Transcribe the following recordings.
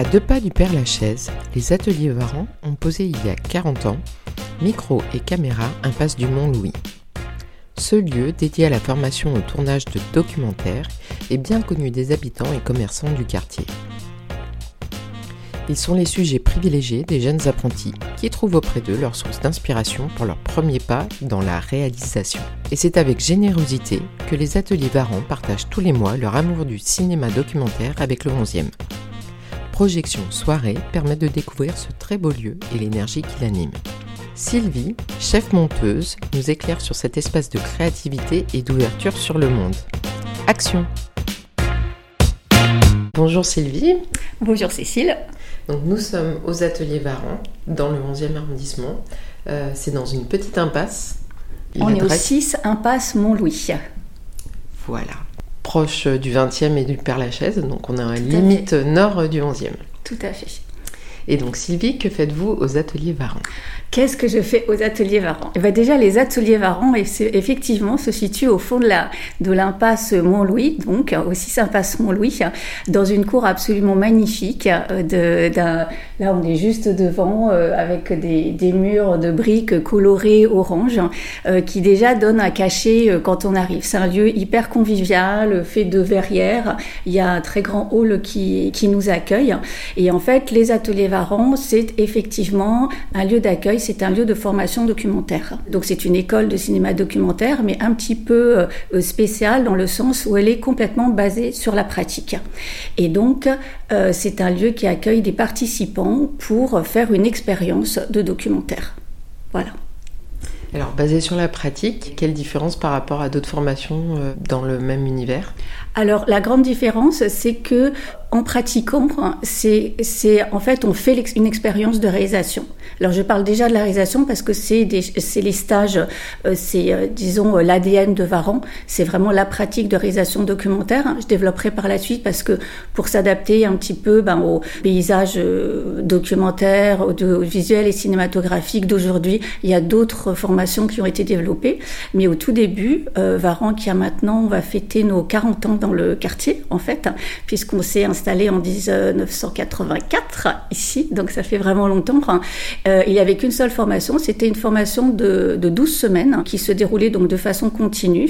À deux pas du Père Lachaise, les ateliers Varan ont posé il y a 40 ans micro et caméra impasse du Mont-Louis. Ce lieu, dédié à la formation au tournage de documentaires, est bien connu des habitants et commerçants du quartier. Ils sont les sujets privilégiés des jeunes apprentis qui trouvent auprès d'eux leur source d'inspiration pour leur premier pas dans la réalisation. Et c'est avec générosité que les ateliers Varan partagent tous les mois leur amour du cinéma documentaire avec le 11e. Projections, soirées permettent de découvrir ce très beau lieu et l'énergie qui l'anime. Sylvie, chef monteuse, nous éclaire sur cet espace de créativité et d'ouverture sur le monde. Action Bonjour Sylvie. Bonjour Cécile. Donc nous sommes aux ateliers Varan, dans le 11e arrondissement. Euh, c'est dans une petite impasse. On est au 6 impasse Mont-Louis. Voilà, proche du 20e et du Père-Lachaise, donc on est à la limite nord du 11e. Tout à fait. Et donc Sylvie, que faites-vous aux ateliers Varan Qu'est-ce que je fais aux ateliers Varan eh ben Déjà, les ateliers Varan, effectivement, se situent au fond de la de l'impasse Mont-Louis, donc aussi impasse Mont-Louis, dans une cour absolument magnifique. Euh, de, là, on est juste devant, euh, avec des, des, murs de briques colorées orange, euh, qui déjà donnent un cachet quand on arrive. C'est un lieu hyper convivial, fait de verrières. Il y a un très grand hall qui, qui nous accueille. Et en fait, les ateliers Varan, c'est effectivement un lieu d'accueil c'est un lieu de formation documentaire. Donc c'est une école de cinéma documentaire, mais un petit peu euh, spéciale dans le sens où elle est complètement basée sur la pratique. Et donc euh, c'est un lieu qui accueille des participants pour faire une expérience de documentaire. Voilà. Alors, basé sur la pratique, quelle différence par rapport à d'autres formations euh, dans le même univers? Alors, la grande différence, c'est que en pratiquant, c'est, en fait, on fait une expérience de réalisation. Alors, je parle déjà de la réalisation parce que c'est, les stages, euh, c'est, euh, disons, l'ADN de Varan. C'est vraiment la pratique de réalisation documentaire. Je développerai par la suite parce que pour s'adapter un petit peu ben, au paysage documentaire, audiovisuel et cinématographique d'aujourd'hui, il y a d'autres formations qui ont été développées. Mais au tout début, euh, Varan, qui a maintenant, on va fêter nos 40 ans dans le quartier, en fait, puisqu'on s'est installé en 1984 ici, donc ça fait vraiment longtemps. Euh, il n'y avait qu'une seule formation, c'était une formation de, de 12 semaines qui se déroulait donc de façon continue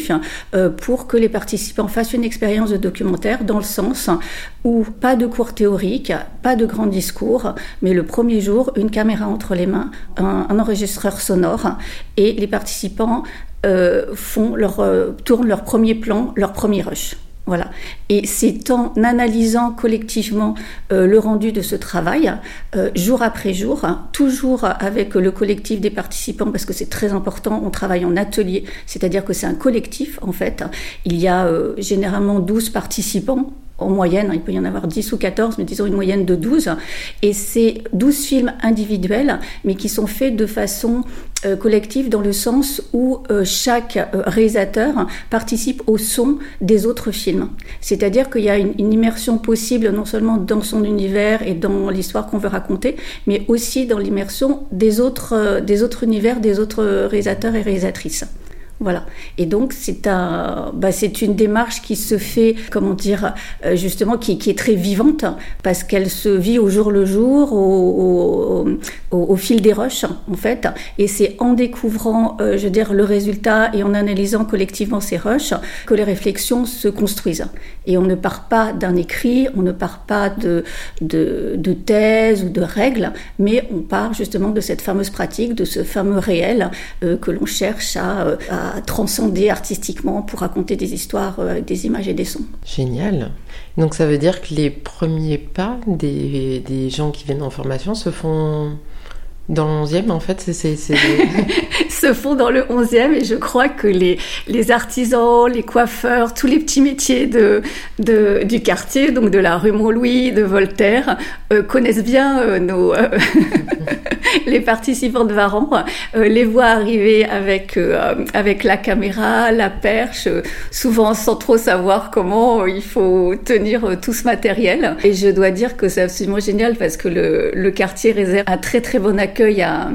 euh, pour que les participants fassent une expérience de documentaire dans le sens où pas de cours théoriques, pas de grands discours, mais le premier jour, une caméra entre les mains, un, enregistreur sonore et les participants euh, font leur, tournent leur premier plan, leur premier rush. Voilà. Et c'est en analysant collectivement euh, le rendu de ce travail, jour après jour, hein, toujours avec le collectif des participants, parce que c'est très important, on travaille en atelier, c'est-à-dire que c'est un collectif en fait. Il y a généralement 12 participants en moyenne, hein, il peut y en avoir 10 ou 14, mais disons une moyenne de 12. Et c'est 12 films individuels, mais qui sont faits de façon euh, collective dans le sens où euh, chaque euh, réalisateur participe au son des autres films. C'est-à-dire qu'il y a une, immersion possible non seulement dans son univers et dans l'histoire qu'on veut raconter, mais aussi dans l'immersion des autres univers, des autres réalisateurs et réalisatrices. Voilà. Et donc c'est un, bah, c'est une démarche qui se fait, comment dire, euh, justement, qui, qui est très vivante parce qu'elle se vit au jour le jour, au, au, au, fil des rushs en fait. Et c'est en découvrant, euh, je veux dire, le résultat et en analysant collectivement ces rushs que les réflexions se construisent. Et on ne part pas d'un écrit, on ne part pas de, de, de thèse ou de règles, mais on part justement de cette fameuse pratique, de ce fameux réel euh, que l'on cherche à, à transcender artistiquement pour raconter des histoires euh, avec des images et des sons. Génial. Donc ça veut dire que les premiers pas des, des gens qui viennent en formation se font dans le 11e, en fait, c'est... se font dans le 11e et je crois que les, les artisans, les coiffeurs, tous les petits métiers de, de du quartier, donc de la rue Montlouis, de Voltaire, euh, connaissent bien euh, nos... les participants de Varan euh, les voient arriver avec, euh, avec la caméra, la perche, euh, souvent sans trop savoir comment il faut tenir tout ce matériel. Et je dois dire que c'est absolument génial parce que le, le quartier réserve un très très bon accueil à,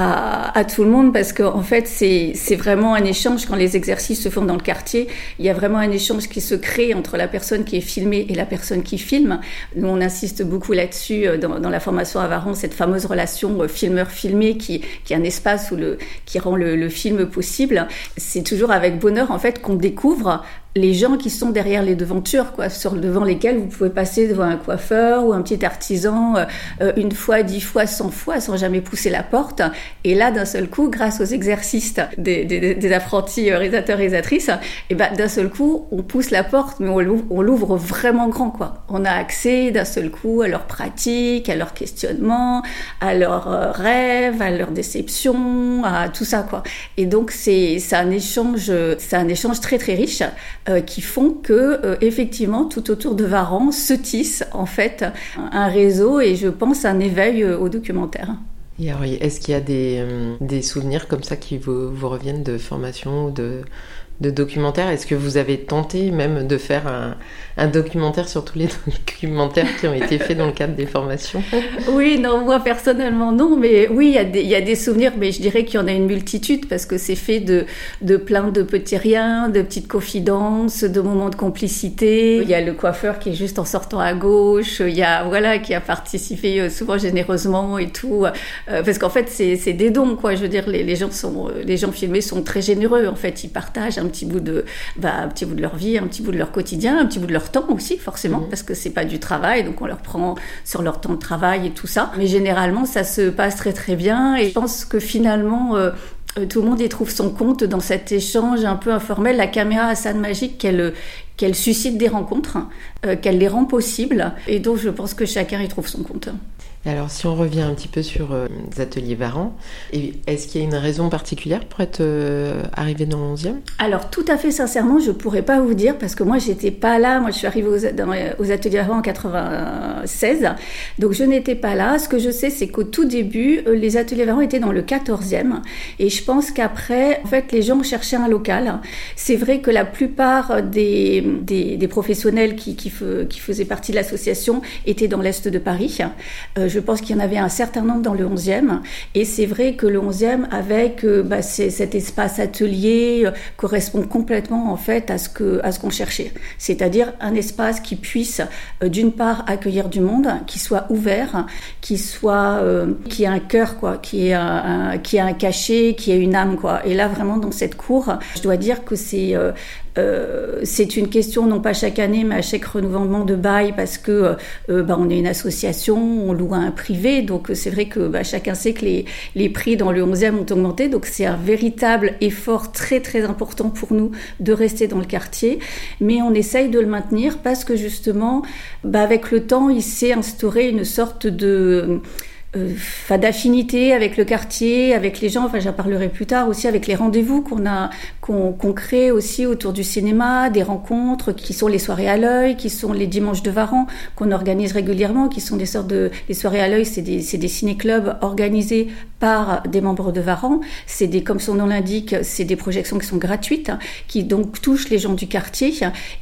à, tout le monde parce qu'en en fait, c'est vraiment un échange quand les exercices se font dans le quartier. Il y a vraiment un échange qui se crée entre la personne qui est filmée et la personne qui filme. Nous, on insiste beaucoup là là-dessus dans, dans, la formation à Varan, cette fameuse relation filmeur-filmé qui, qui est un espace où le, qui rend le film possible. C'est toujours avec bonheur en fait qu'on découvre les gens qui sont derrière les devantures, quoi, sur devant lesquelles vous pouvez passer devant un coiffeur ou un petit artisan euh, euh, une fois, dix fois, cent fois sans jamais pousser la porte. Et là, d'un seul coup, grâce aux exercices des, des, des apprentis euh, réalisateurs réalisatrices, et eh ben d'un seul coup, on pousse la porte, mais on l'ouvre vraiment grand, quoi. On a accès d'un seul coup à leurs pratiques, à leurs questionnements, à leurs rêves, à leurs déceptions, à tout ça, quoi. Et donc c'est un échange, c'est un échange très très riche euh, qui font que euh, effectivement tout autour de Varan se tisse en fait un réseau et je pense un éveil euh, au documentaire. Est-ce qu'il y a des, des, souvenirs comme ça qui vous, vous reviennent de formation ou de, de documentaires Est-ce que vous avez tenté même de faire un, un, documentaire sur tous les documentaires qui ont été faits dans le cadre des formations? Oui, non, moi personnellement non, mais oui, il y, a des, il y a des souvenirs, mais je dirais qu'il y en a une multitude parce que c'est fait de, de plein de petits riens, de petites confidences, de moments de complicité. Il y a le coiffeur qui est juste en sortant à gauche, il y a, voilà, qui a participé euh, souvent généreusement et tout, euh, parce qu'en fait, c'est des dons, quoi. Je veux dire, les, les, gens sont, les gens filmés sont très généreux, en fait, ils partagent un petit bout de, bah, un petit bout de leur vie, un petit bout de leur quotidien, un petit bout de leur temps aussi, forcément, mhm. parce que c'est pas du travail, donc on leur prend sur leur temps de travail et tout ça. Mais généralement, ça se passe très très bien, et je pense que finalement, euh, euh, tout le monde y trouve son compte dans cet échange un peu informel. La caméra a ça de magique qu'elle qu'elle suscite des rencontres, euh, qu'elle les rend possibles, et donc je pense que chacun y trouve son compte. Alors, si on revient un petit peu sur euh, les ateliers Varan, est-ce qu'il y a une raison particulière pour être euh, arrivé dans le 11e Alors, tout à fait sincèrement, je ne pourrais pas vous dire parce que moi, j'étais pas là. Moi, je suis arrivée aux, ateliers Varan en 96, donc je n'étais pas là. Ce que je sais, c'est qu'au tout début, euh, les ateliers Varan étaient dans le 14e, et je pense qu'après, en fait, les gens cherchaient un local. C'est vrai que la plupart des, professionnels qui, faisaient partie de l'association étaient dans l'est de Paris je pense qu'il y en avait un certain nombre dans le 11e. Et c'est vrai que le 11e, avec euh, bah, cet espace atelier, euh, correspond complètement en fait à ce qu'on cherchait. C'est-à-dire un espace qui puisse, euh, d'une part, accueillir du monde, qui soit ouvert, qui soit, qui a un cœur quoi, qui est un, qui a un cachet, qui a une âme quoi. Et là vraiment dans cette cour, je dois dire que c'est euh, c'est une question non pas chaque année, mais à chaque renouvellement de bail, parce que euh, euh, bah, on est une association, on loue à un privé, donc c'est vrai que bah, chacun sait que les, prix dans le 11e ont augmenté, donc c'est un véritable effort très très important pour nous de rester dans le quartier, mais on essaye de le maintenir parce que justement, bah, avec le temps, il s'est instauré une sorte de euh, d'affinité avec le quartier, avec les gens. Enfin, j'en parlerai plus tard aussi avec les rendez-vous qu'on a, qu'on crée aussi autour du cinéma, des rencontres qui sont les soirées à l'œil, qui sont les dimanches de Varan qu'on organise régulièrement, qui sont des sortes de les soirées à l'œil, c'est des, des ciné-clubs organisés par des membres de Varan. C'est des, comme son nom l'indique, c'est des projections qui sont gratuites, qui donc touchent les gens du quartier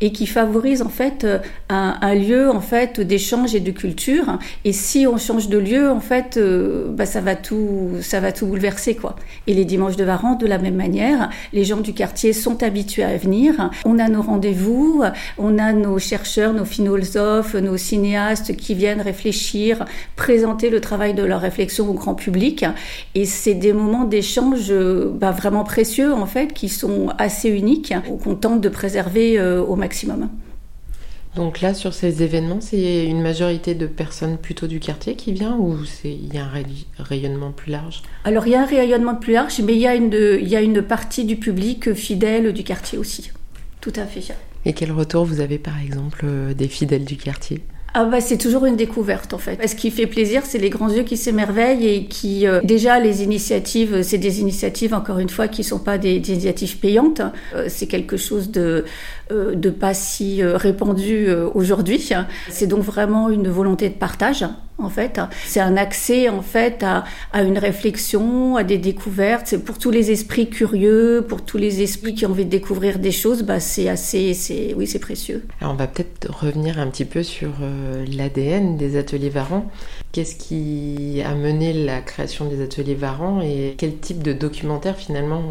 et qui favorisent en fait un, un lieu en fait d'échange et de culture. Et si on change de lieu, en fait euh, bah, ça va tout, ça va tout bouleverser quoi. Et les dimanches de Varan, de la même manière, les gens du quartier sont habitués à venir. On a nos rendez-vous, on a nos chercheurs, nos philosophes, nos cinéastes qui viennent réfléchir, présenter le travail de leur réflexion au grand public. Et c'est des moments d'échange bah, vraiment précieux en fait, qui sont assez uniques, qu'on tente de préserver euh, au maximum. Donc là, sur ces événements, c'est une majorité de personnes plutôt du quartier qui vient ou il y a un rayonnement plus large? Alors il y a un rayonnement plus large, mais il y, a une, il y a une partie du public fidèle du quartier aussi. Tout à fait. Et quel retour vous avez par exemple euh, des fidèles du quartier? Ah bah c'est toujours une découverte en fait. Ce qui fait plaisir, c'est les grands yeux qui s'émerveillent et qui euh, déjà les initiatives, c'est des initiatives encore une fois qui sont pas des, initiatives payantes. Euh, c'est quelque chose de euh, de pas si répandu aujourd'hui. C'est donc vraiment une volonté de partage en fait. C'est un accès en fait à, à, une réflexion, à des découvertes. C'est pour tous les esprits curieux, pour tous les esprits qui ont envie de découvrir des choses, bah c'est assez, c'est oui, c'est précieux. Alors on va peut-être revenir un petit peu sur euh, l'ADN des ateliers Varan. Qu'est-ce qui a mené la création des ateliers Varan et quel type de documentaires finalement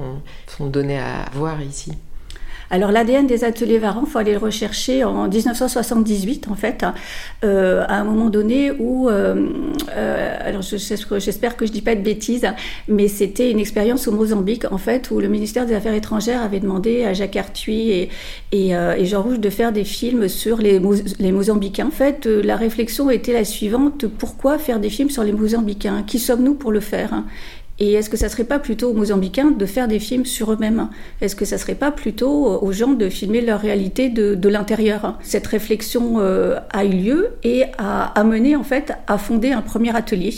sont donnés à voir ici? Alors l'ADN des ateliers Varan, faut aller le rechercher en 1978 en fait, euh, à un moment donné où, euh, euh, alors j'espère que je dis pas de bêtises, mais c'était une expérience au Mozambique en fait où le ministère des Affaires étrangères avait demandé à Jacques Arthuis et, et, Jean Rouge de faire des films sur les, les Mozambicains. En fait, la réflexion était la suivante pourquoi faire des films sur les Mozambicains? Qui sommes-nous pour le faire et est-ce que ça serait pas plutôt aux Mozambicains de faire des films sur eux-mêmes? Est-ce que ça serait pas plutôt aux gens de filmer leur réalité de, de l'intérieur? Cette réflexion euh, a eu lieu et a amené en fait à fonder un premier atelier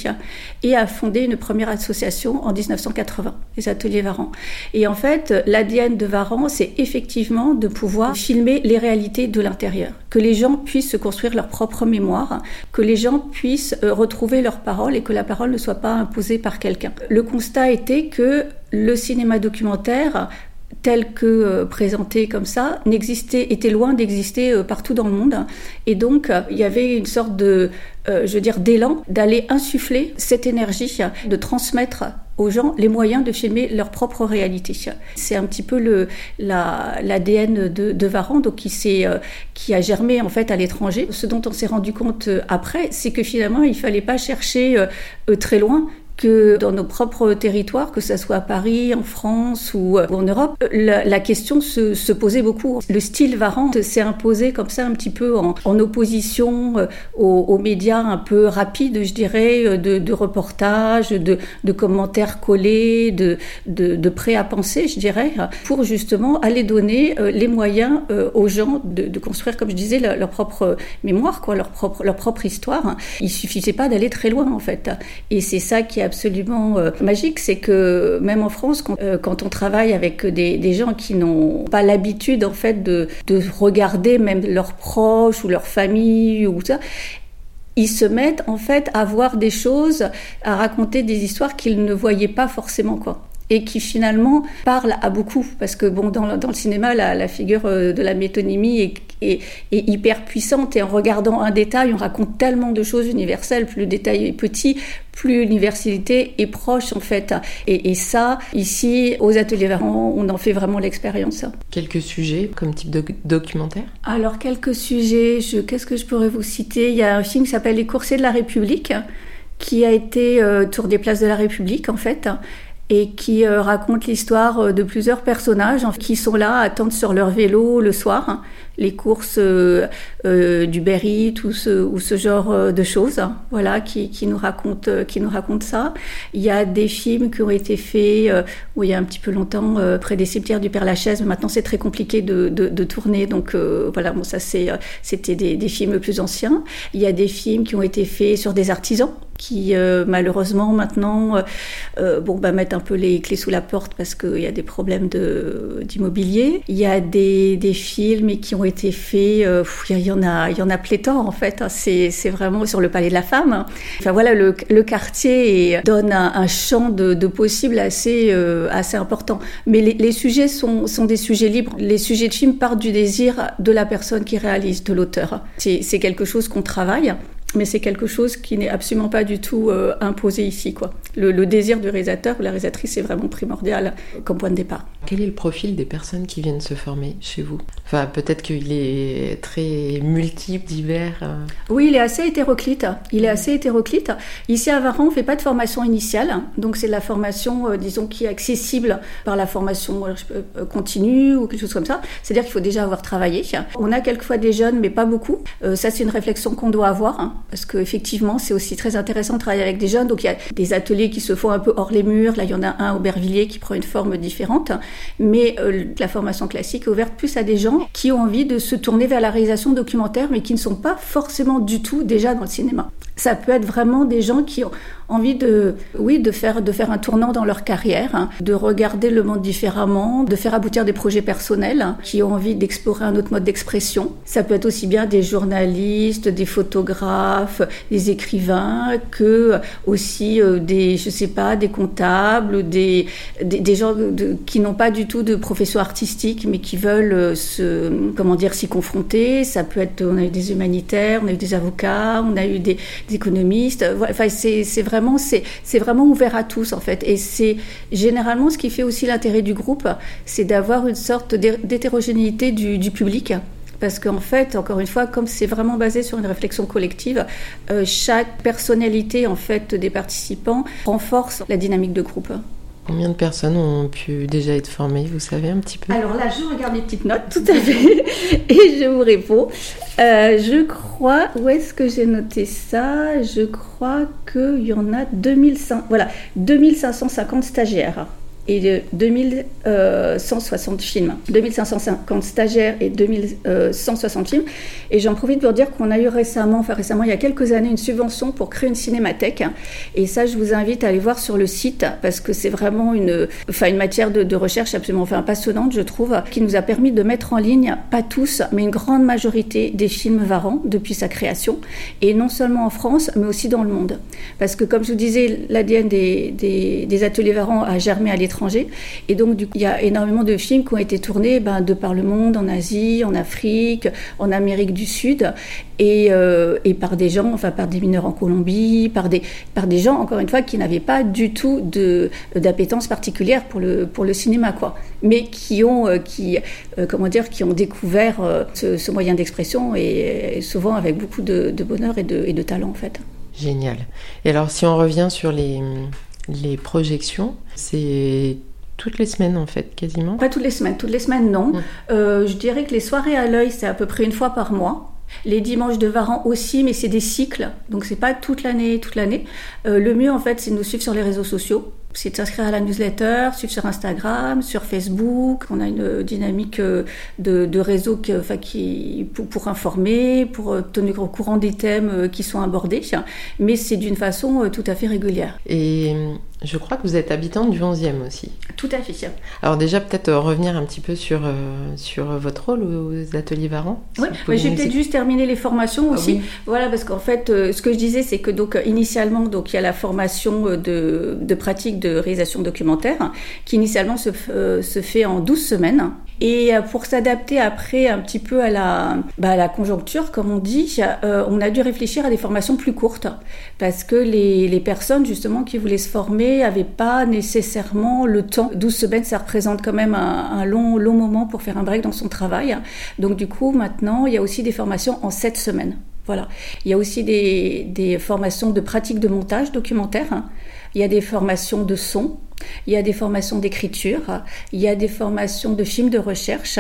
et à fonder une première association en 1980, les ateliers Varan. Et en fait, l'ADN de Varan, c'est effectivement de pouvoir filmer les réalités de l'intérieur, que les gens puissent se construire leur propre mémoire, que les gens puissent euh, retrouver leur parole et que la parole ne soit pas imposée par quelqu'un. Constat était que le cinéma documentaire tel que euh, présenté comme ça, n'existait, était loin d'exister euh, partout dans le monde. Et donc, euh, il y avait une sorte de, je veux dire, d'élan d'aller insuffler cette énergie, de transmettre aux gens les moyens de filmer leur propre réalité. C'est un petit peu le, l'ADN de, de Varan, donc qui, qui a germé en fait à l'étranger. Ce dont on s'est rendu compte après, c'est que finalement, il fallait pas chercher très loin, que dans nos propres territoires, que ce soit à Paris, en France ou, euh, en Europe, la, la question se, se, posait beaucoup. Le style Varan s'est imposé comme ça un petit peu en, en opposition euh, aux, aux, médias un peu rapides, je dirais, euh, de, de reportages, de, de, commentaires collés, de, de, de prêts à penser, je dirais, pour justement aller donner les moyens aux gens de, de construire, comme je disais, leur, leur, propre mémoire, quoi, leur propre, leur propre histoire. Il suffisait pas d'aller très loin, en fait. Et c'est ça qui a absolument euh, magique, c'est que même en France, quand, euh, on travaille avec des, des gens qui n'ont pas l'habitude en fait de, de regarder même leurs proches ou leur famille ou ça, ils se mettent en fait à voir des choses, à raconter des histoires qu'ils ne voyaient pas forcément quoi et qui finalement parlent à beaucoup parce que bon dans, dans le cinéma la, la, figure euh, de la métonymie est est, hyper puissante. Et en regardant un détail, on raconte tellement de choses universelles. Plus le détail est petit, plus l'universalité est proche en fait. Et, et, ça, ici, aux ateliers Varan, on en fait vraiment l'expérience. Quelques sujets comme type de documentaire? Alors quelques sujets. Qu'est-ce que je pourrais vous citer? Il y a un film qui s'appelle Les coursiers de la République qui a été euh, Tour des places de la République en fait et qui euh, raconte l'histoire euh, de plusieurs personnages qui sont là à attendre sur leur vélo le soir les courses euh, euh, du Berry, tout ce, ou ce genre euh, de choses, hein, voilà, qui, qui, nous racontent, qui nous racontent ça. Il y a des films qui ont été faits, où il y a un petit peu longtemps, près des cimetières du Père Lachaise, mais maintenant c'est très compliqué de, de, de tourner, donc voilà, bon, ça c'est, c'était des, des, films plus anciens. Il y a des films qui ont été faits sur des artisans, qui malheureusement maintenant, bon, bah, mettent un peu les clés sous la porte parce qu'il y a des problèmes d'immobilier. Il y a des, des films qui ont été faits. Euh, il y en a, il y en a pléthore en fait. Hein. C'est, vraiment sur le Palais de la Femme. Enfin voilà, le, le quartier donne un, un champ de, de possibles assez, euh, assez important. Mais les, les, sujets sont, sont des sujets libres. Les sujets de film partent du désir de la personne qui réalise, de l'auteur. C'est quelque chose qu'on travaille mais c'est quelque chose qui n'est absolument pas du tout euh, imposé ici. Quoi. Le, désir du réalisateur ou la réalisatrice est vraiment primordial comme point de départ. Quel est le profil des personnes qui viennent se former chez vous? Enfin, peut-être qu'il est très multiple, divers. Euh... Oui, il est assez hétéroclite. Il est assez hétéroclite. Ici à Varan, on ne fait pas de formation initiale, donc c'est de la formation, euh, disons, qui est accessible par la formation euh, continue ou quelque chose comme ça. C'est-à-dire qu'il faut déjà avoir travaillé. On a quelquefois des jeunes, mais pas beaucoup. Ça, c'est une réflexion qu'on doit avoir. Hein parce qu'effectivement, c'est aussi très intéressant de travailler avec des jeunes. Donc, il y a des ateliers qui se font un peu hors les murs. Là, il y en a un au Bervilliers qui prend une forme différente. Mais la formation classique est ouverte plus à des gens qui ont envie de se tourner vers la réalisation documentaire, mais qui ne sont pas forcément du tout déjà dans le cinéma. Ça peut être vraiment des gens qui ont envie de, oui, de faire, de faire un tournant dans leur carrière, hein, de regarder le monde différemment, de faire aboutir des projets personnels, hein, qui ont envie d'explorer un autre mode d'expression. Ça peut être aussi bien des journalistes, des photographes, des écrivains, que aussi des, je sais pas, des comptables, des, des, gens qui n'ont pas du tout de profession artistique, mais qui veulent se, comment dire, s'y confronter. Ça peut être, on a eu des humanitaires, on a eu des avocats, on a eu des, économistes. Enfin, c'est vraiment, c'est vraiment ouvert à tous en fait. Et c'est généralement ce qui fait aussi l'intérêt du groupe, c'est d'avoir une sorte d'hétérogénéité du, public. Parce qu'en fait, encore une fois, comme c'est vraiment basé sur une réflexion collective, euh, chaque personnalité en fait des participants renforce la dynamique de groupe. Combien de personnes ont pu déjà être formées, vous savez un petit peu? Alors là, je regarde mes petites notes, tout à fait, et je vous réponds. Euh, je crois, où est-ce que j'ai noté ça? Je crois qu'il y en a 2500, voilà, 2550 stagiaires et de 2160 films, 2550 stagiaires et 2160 films. Et j'en profite pour dire qu'on a eu récemment, enfin récemment, il y a quelques années, une subvention pour créer une cinémathèque. Et ça, je vous invite à aller voir sur le site parce que c'est vraiment une, enfin, une matière de, recherche absolument enfin, passionnante, je trouve, qui nous a permis de mettre en ligne, pas tous, mais une grande majorité des films Varan depuis sa création. Et non seulement en France, mais aussi dans le monde. Parce que, comme je vous disais, l'ADN des, des, des ateliers Varan a germé à l'étranger et donc, du coup, il y a énormément de films qui ont été tournés ben, de par le monde, en Asie, en Afrique, en Amérique du Sud, et, euh, et par des gens, enfin par des mineurs en Colombie, par des, par des gens, encore une fois, qui n'avaient pas du tout d'appétence particulière pour le, pour le cinéma, quoi. Mais qui ont, euh, qui, euh, comment dire, qui ont découvert ce, moyen d'expression et, souvent avec beaucoup de, bonheur et de talent, en fait. Génial. Et alors, si on revient sur les, les projections, c'est toutes les semaines en fait, quasiment Pas toutes les semaines, toutes les semaines non. Euh, je dirais que les soirées à l'œil, c'est à peu près une fois par mois. Les dimanches de Varan aussi, mais c'est des cycles, donc c'est pas toute l'année, toute l'année. Euh, le mieux en fait, c'est de nous suivre sur les réseaux sociaux c'est de s'inscrire à la newsletter, suivre sur Instagram, sur Facebook. On a une dynamique euh, de, réseau qui, pour, informer, pour euh, tenir au courant des thèmes euh, qui sont abordés, mais c'est d'une façon tout à fait régulière. Je crois que vous êtes habitante du 11e aussi. Tout à fait. Alors déjà, peut-être revenir un petit peu sur, sur votre rôle aux ateliers Varan. Oui, mais j'ai peut-être juste terminer les formations ah aussi. Voilà, parce qu'en fait, ce que je disais, c'est que donc initialement, donc il y a la formation de, de pratique de réalisation documentaire, qui initialement se, euh, se fait en 12 semaines. Et euh, pour s'adapter après un petit peu à la, bah, la conjoncture, comme on dit, euh, on a dû réfléchir à des formations plus courtes, parce que les, les personnes justement qui voulaient se former n'avaient pas nécessairement le temps. 12 semaines, ça représente quand même un, un, long, long moment pour faire un break dans son travail. Donc du coup, maintenant, il y a aussi des formations en 7 semaines. Voilà. Il y a aussi des, des formations de pratique de montage documentaire. Il y a des formations de son, il y a des formations d'écriture, il y a des formations de films de recherche.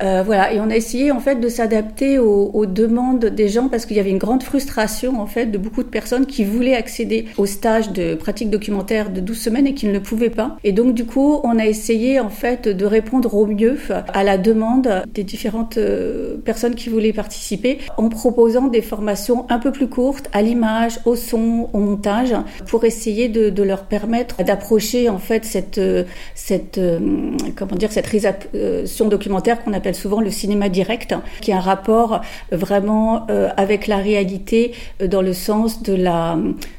Euh, voilà, et on a essayé en fait de s'adapter aux, demandes des gens parce qu'il y avait une grande frustration en fait de beaucoup de personnes qui voulaient accéder au stage de pratique documentaire de 12 semaines et qui ne le pouvaient pas. Et donc du coup, on a essayé en fait de répondre au mieux à la demande des différentes euh, personnes qui voulaient participer en proposant des formations un peu plus courtes à l'image, au son, au montage pour essayer de, de leur permettre d'approcher en fait cette cette euh, comment dire cette réalisation documentaire qu'on appelle souvent le cinéma direct, qui a un rapport vraiment euh, avec la réalité euh, dans le sens de la,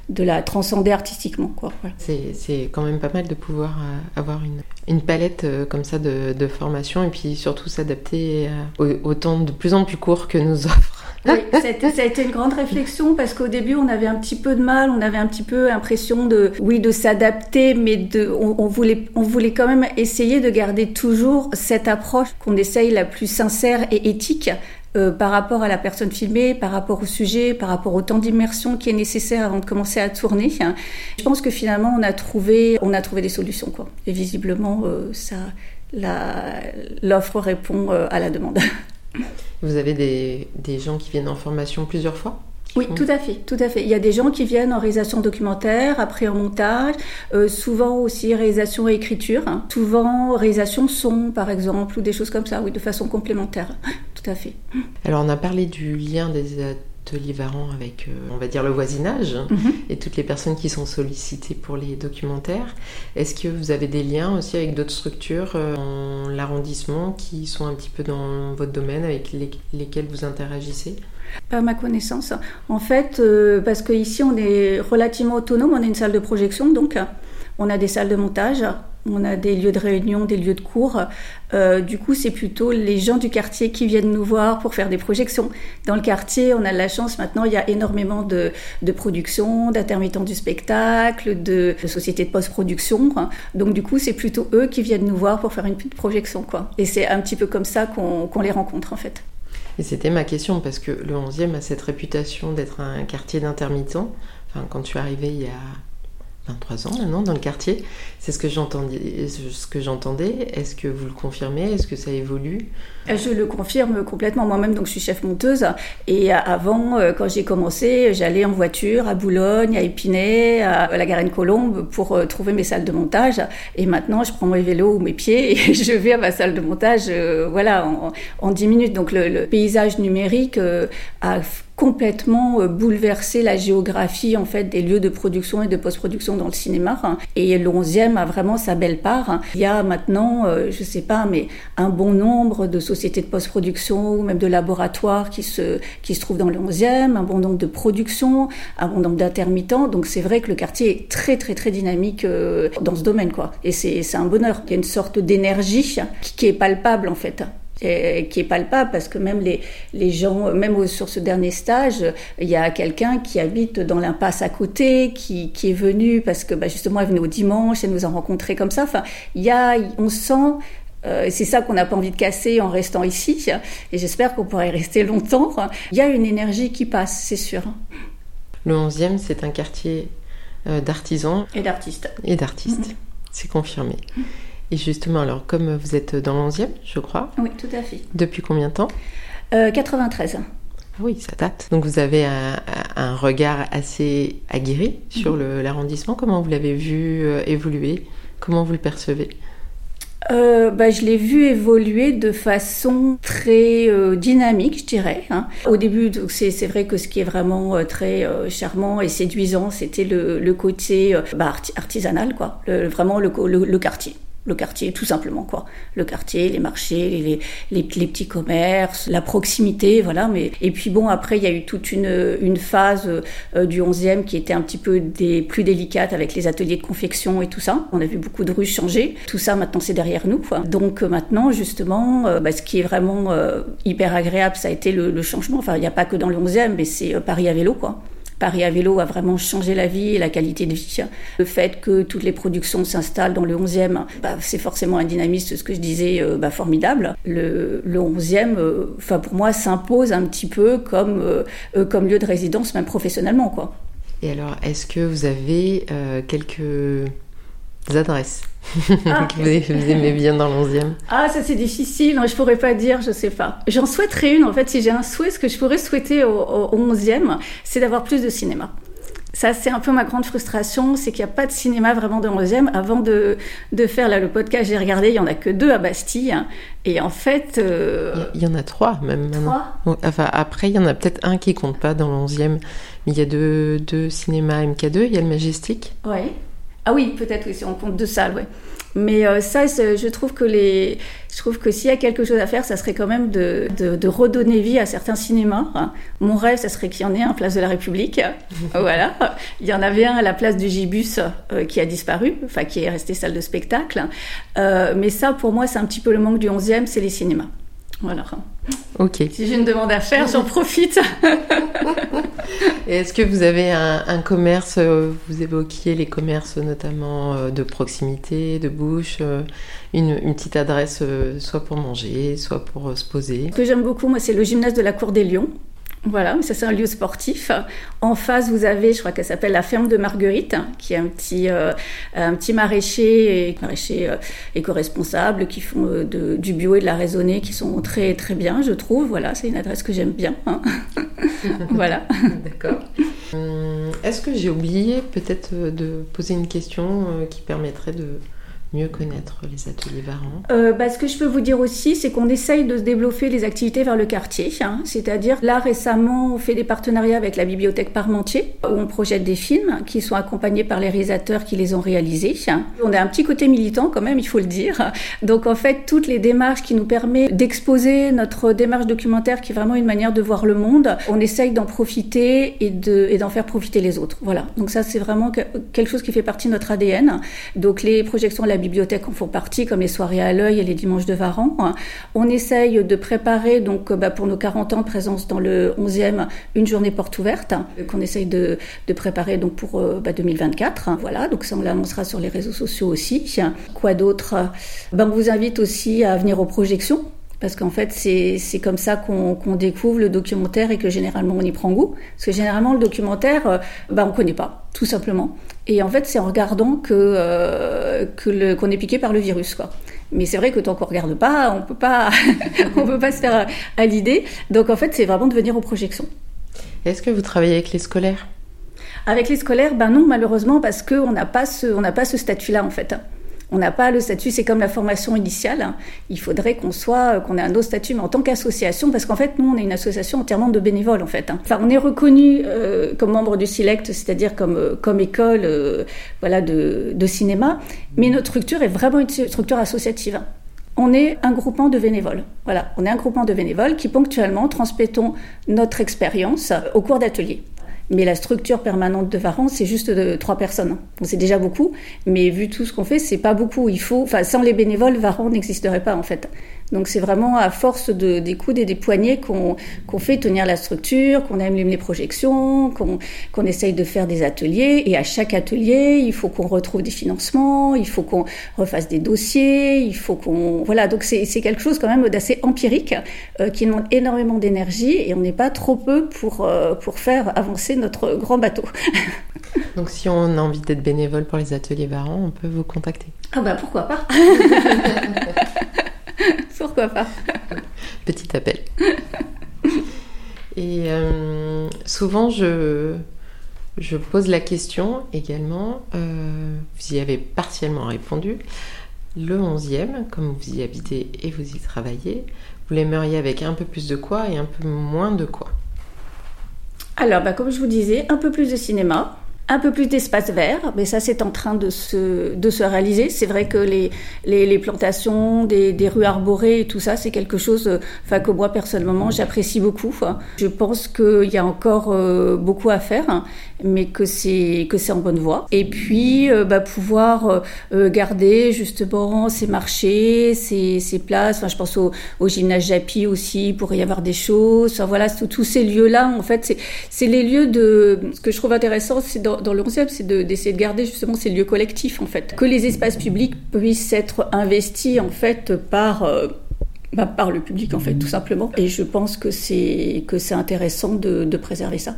de la transcender artistiquement. C'est quand même pas mal de pouvoir euh, avoir une, une palette comme ça de, de, formation et puis surtout s'adapter au, temps de plus en plus court que nous offre oui, ça a, été, une grande réflexion parce qu'au début, on avait un petit peu de mal, on avait un petit peu l'impression de, oui, de s'adapter, mais de, on, voulait, on voulait quand même essayer de garder toujours cette approche qu'on essaye la plus sincère et éthique euh, par rapport à la personne filmée, par rapport au sujet, par rapport au temps d'immersion qui est nécessaire avant de commencer à tourner. Je pense que finalement, on a trouvé, on a trouvé des solutions, quoi. Et visiblement, euh, ça, l'offre répond euh, à la demande. Vous avez des, des, gens qui viennent en formation plusieurs fois oui, tout à fait, tout à fait. Il y a des gens qui viennent en réalisation documentaire, après en montage, euh, souvent aussi réalisation et écriture, hein. souvent réalisation son, par exemple, ou des choses comme ça, oui, de façon complémentaire. Tout à fait. Alors, on a parlé du lien des ateliers Varan avec, on va dire, le voisinage mhm. et toutes les personnes qui sont sollicitées pour les documentaires. Est-ce que vous avez des liens aussi avec d'autres structures dans l'arrondissement qui sont un petit peu dans votre domaine, avec lesquelles vous interagissez? Pas ma connaissance. En fait, parce qu'ici on est relativement autonome, on a une salle de projection, donc on a des salles de montage, on a des lieux de réunion, des lieux de cours. Euh, du coup, c'est plutôt les gens du quartier qui viennent nous voir pour faire des projections. Dans le quartier, on a de la chance maintenant, il y a énormément de, productions, d'intermittents du spectacle, de, sociétés de post-production. Donc, du coup, c'est plutôt eux qui viennent nous voir pour faire une petite projection. Quoi. Et c'est un petit peu comme ça qu'on les rencontre, en fait. Et c'était ma question, parce que le 11e a cette réputation d'être un quartier d'intermittents. Enfin, quand tu es arrivé il y a 23 ans maintenant dans le quartier. C'est ce que j'entendais. Est-ce que vous le confirmez? Est-ce que ça évolue? Euh, Je le confirme complètement moi-même. Donc je suis chef monteuse. Et avant, euh, quand j'ai commencé, j'allais en voiture à Boulogne, à Épinay, à la Garenne-Colombe pour euh, trouver mes salles de montage. Et maintenant, je prends mes vélos ou mes pieds et je vais à ma salle de montage. voilà, en, en, 10 minutes. Donc le paysage numérique a complètement euh, bouleversé la géographie en fait des lieux de production et de post-production dans le cinéma. Et le 11e a vraiment sa belle part. Il y a maintenant, euh, je sais pas, mais un bon nombre de sociétés de post-production ou même de laboratoires qui se qui se trouvent dans le 11e, un bon nombre de productions, un bon nombre d'intermittents. Donc c'est vrai que le quartier est très très très dynamique euh, dans ce domaine quoi. Et c'est c'est un bonheur. Il y a une sorte d'énergie qui est palpable en fait qui est palpable parce que même les, les gens, même sur ce dernier stage, il y a quelqu'un qui habite dans l'impasse à côté, qui, qui est venu parce que bah, justement elle venait au dimanche, elle nous a rencontrés comme ça. Enfin, il y a, on sent euh, c'est ça qu'on n'a pas envie de casser en restant ici, et j'espère qu'on pourra y rester longtemps. Il y a une énergie qui passe, c'est sûr. Le 11e, c'est un quartier euh, d'artisans. Et d'artistes. Et d'artistes, c'est confirmé. Et justement, alors, comme vous êtes dans l'onzième, je crois. Oui, tout à fait. Depuis combien de temps? Euh, 93. Oui, ça date. Donc vous avez un, regard assez aguerri sur mhm. l'arrondissement. Comment vous l'avez vu euh, évoluer? Comment vous le percevez? Euh, bah, je l'ai vu évoluer de façon très euh, dynamique, je dirais. Hein. Au début, c'est vrai que ce qui est vraiment euh, très charmant et séduisant, c'était le, le, côté bah, artisanal, quoi. Le, vraiment le, le quartier le quartier, tout simplement, quoi. Le quartier, les marchés, les, les, petits commerces, la proximité, voilà. Mais, et puis bon, après, il y a eu toute une, une phase euh, du 11e qui était un petit peu des, plus délicate avec les ateliers de confection et tout ça. On a vu beaucoup de rues changer. Tout ça, maintenant, c'est derrière nous, quoi. Donc, euh, maintenant, justement, euh, bah, ce qui est vraiment hyper agréable, ça a été le, le changement. Enfin, il n'y a pas que dans le 11e, mais c'est Paris à vélo, quoi. Paris à vélo a vraiment changé la vie et la qualité de vie. Le fait que toutes les productions s'installent dans le 11e, bah, c'est forcément un dynamisme, ce que je disais, euh, bah, formidable. Le, 11e, euh, pour moi, s'impose un petit peu comme, euh, comme lieu de résidence, même professionnellement. Et alors, est-ce que vous avez quelques adresses? Ah. que vous aimez bien dans l'11e Ah, ça c'est difficile, je pourrais pas dire, je sais pas. J'en souhaiterais une, en fait, si j'ai un souhait, ce que je pourrais souhaiter au, au 11e, c'est d'avoir plus de cinéma. Ça, c'est un peu ma grande frustration, c'est qu'il n'y a pas de cinéma vraiment dans le 11e. Avant de, de faire là, le podcast, j'ai regardé, il n'y en a que deux à Bastille. Et en fait... Euh, il y en a trois même trois? Enfin, après, il y en a peut-être un qui compte pas dans le 11e. Mais il y a deux, deux cinémas MK2, il y a le Majestic. Oui. Ah oui, peut-être oui, si on compte deux salles, ouais. Mais euh, ça, je trouve que les, je trouve que s'il y a quelque chose à faire, ça serait quand même de, de, redonner vie à certains cinémas. Mon rêve, ça serait qu'il y en ait un place de la République. voilà. Il y en avait un à la place du Gibus euh, qui a disparu, enfin qui est resté salle de spectacle. Euh, mais ça, pour moi, c'est un petit peu le manque du 11e, c'est les cinémas. Voilà. Ok. Si j'ai une demande à faire, j'en profite. Est-ce que vous avez un, commerce, euh, vous évoquiez les commerces notamment euh, de proximité, de bouche, euh, une, une petite adresse soit pour manger, soit pour se poser? Ce que j'aime beaucoup, moi, c'est le gymnase de la Cour des Lions. Voilà, ça c'est un lieu sportif. En face, vous avez, je crois qu'elle s'appelle la ferme de Marguerite, qui est un petit, euh, un petit maraîcher, maraîcher euh, éco-responsable, qui font euh, du bio et de la raisonnée, qui sont très très bien, je trouve. Voilà, c'est une adresse que j'aime bien. Hein. voilà. D'accord. Hum, est-ce que j'ai oublié peut-être de poser une question qui permettrait de mieux connaître les ateliers Varan euh, bah, Ce que je peux vous dire aussi, c'est qu'on essaye de se développer les activités vers le quartier. Hein. C'est-à-dire, là récemment, on fait des partenariats avec la bibliothèque Parmentier, où on projette des films qui sont accompagnés par les réalisateurs qui les ont réalisés. Hein. On a un petit côté militant quand même, il faut le dire. Donc en fait, toutes les démarches qui nous permettent d'exposer notre démarche documentaire, qui est vraiment une manière de voir le monde, on essaye d'en profiter et d'en faire profiter les autres. Voilà. Donc ça, c'est vraiment quelque chose qui fait partie de notre ADN. Donc les projections la bibliothèque en font partie, comme les soirées à l'œil et les dimanches de Varan. On essaye de préparer, donc, bah, pour nos 40 ans présence dans le 11e, une journée porte ouverte, qu'on essaye de, préparer donc pour 2024. Euh, bah, voilà, donc ça, on l'annoncera sur les réseaux sociaux aussi. Quoi d'autre? Ben, On vous invite aussi à venir aux projections parce qu'en fait c'est comme ça qu'on découvre le documentaire et que généralement on y prend goût. Parce que généralement le documentaire, euh, bah, on connaît pas, tout simplement. Et en fait c'est en regardant que euh, que qu'on est piqué par le virus, quoi. Mais c'est vrai que tant qu'on regarde pas, on peut pas on peut pas se faire à, l'idée. Donc en fait c'est vraiment de venir aux projections. Est-ce que vous travaillez avec les scolaires? Avec les scolaires, ben non malheureusement parce qu'on n'a pas ce on n'a pas ce statut-là en fait. On n'a pas le statut, c'est comme la formation initiale. Il faudrait qu'on soit, qu'on ait un autre statut, mais en tant qu'association, parce qu'en fait, nous, on est une association entièrement de bénévoles, en fait. Enfin, on est reconnu euh, comme membre du SILECT, c'est-à-dire comme, euh, comme école, euh, voilà, de, de cinéma, mais notre structure est vraiment une structure associative on est un groupement de bénévoles. Voilà, on est un groupement de bénévoles qui ponctuellement transmettons notre expérience au cours d'ateliers. Mais la structure permanente de Varan, c'est juste de trois personnes. c'est déjà beaucoup, mais vu tout ce qu'on fait, c'est pas beaucoup. Il faut, enfin, sans les bénévoles, Varan n'existerait pas en fait. Donc c'est vraiment à force de, des coudes et des poignets qu'on fait tenir la structure, qu'on aime les projections, qu'on essaye de faire des ateliers. Et à chaque atelier, il faut qu'on retrouve des financements, il faut qu'on refasse des dossiers, il faut qu'on... Voilà, donc c'est quelque chose quand même d'assez empirique euh, qui demande énormément d'énergie et on n'est pas trop peu pour, euh, pour faire avancer notre grand bateau. donc si on a envie d'être bénévole pour les ateliers Varan, on peut vous contacter. Ah bah pourquoi pas Pourquoi pas Petit appel. Et euh, souvent, je, je pose la question également, euh, vous y avez partiellement répondu, le 11e, comme vous y habitez et vous y travaillez, vous l'aimeriez avec un peu plus de quoi et un peu moins de quoi? Alors, bah, comme je vous disais, un peu plus de cinéma, un peu plus d'espace vert, mais ça c'est en train de se, de se réaliser. C'est vrai que les, les, plantations, des, des, rues arborées et tout ça, c'est quelque chose enfin, que moi personnellement j'apprécie beaucoup. Je pense qu'il y a encore euh, beaucoup à faire, mais que c'est que c'est en bonne voie. Et puis euh, bah, pouvoir euh, garder justement ces marchés, ces, ces places. Enfin, je pense au, gymnase Japi aussi, pour y avoir des choses. Enfin, voilà, tous ces lieux-là, en fait, c'est les lieux de. Ce que je trouve intéressant, c'est dans le 11e, c'est d'essayer de, garder justement ces lieux collectifs, en fait. Que les espaces publics puissent être investis, en fait, par... Euh, bah, par le public en fait tout simplement et je pense que c'est que c'est intéressant de préserver ça.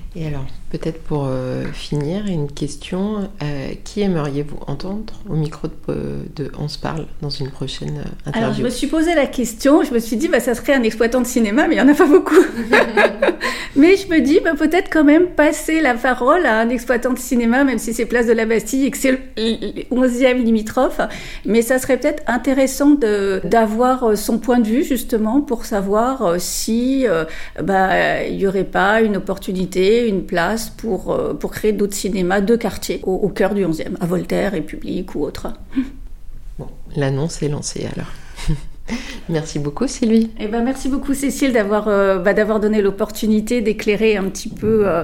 Et alors, peut-être pour euh, finir, une question. Euh, qui aimeriez-vous entendre au micro de, On se parle dans une prochaine euh, interview Alors, je me suis posé la question. Je me suis dit, bah, ça serait un exploitant de cinéma, mais il n'y en a pas beaucoup. mais je me dis, bah, peut-être quand même passer la parole à un exploitant de cinéma, même si c'est Place de la Bastille et que c'est le 11e limitrophe. Mais ça serait peut-être intéressant d'avoir son point de vue, justement, pour savoir si bah, il n'y aurait pas une opportunité une place pour, euh, pour créer d'autres cinémas de quartier au, cœur du 11e, à Voltaire, République ou autre. Bon, l'annonce est lancée alors. merci beaucoup Sylvie. Eh ben, merci beaucoup Cécile d'avoir euh, bah, d'avoir donné l'opportunité d'éclairer un petit peu euh,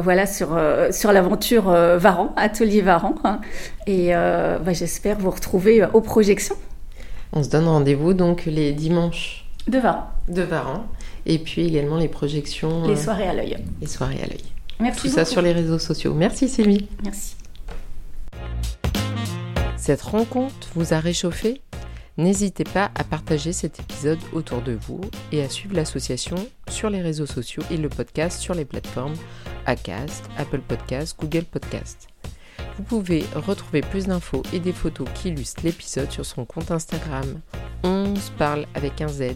voilà, sur, sur l'aventure Varan, Atelier Varan. Hein. et bah, j'espère vous retrouver aux projections. On se donne rendez-vous donc les dimanches. De Varan. De Varan. Et puis également les projections. Les euh, soirées à l'œil. Les soirées à l'œil. Merci. Tout ça sur les réseaux sociaux. Merci Sylvie. Merci. Cette rencontre vous a réchauffé? N'hésitez pas à partager cet épisode autour de vous et à suivre l'association sur les réseaux sociaux et le podcast sur les plateformes Acast, Apple Podcast, Google Podcast. Vous pouvez retrouver plus d'infos et des photos qui illustrent l'épisode sur son compte Instagram. On se parle avec un Z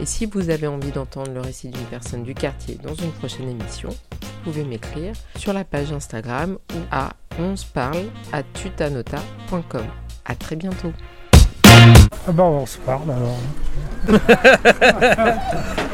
et si vous avez envie d'entendre le récit d'une personne du quartier dans une prochaine émission, vous pouvez m'écrire sur la page Instagram ou à on se parle à tutanota.com. À très bientôt. Ah bah on se parle alors.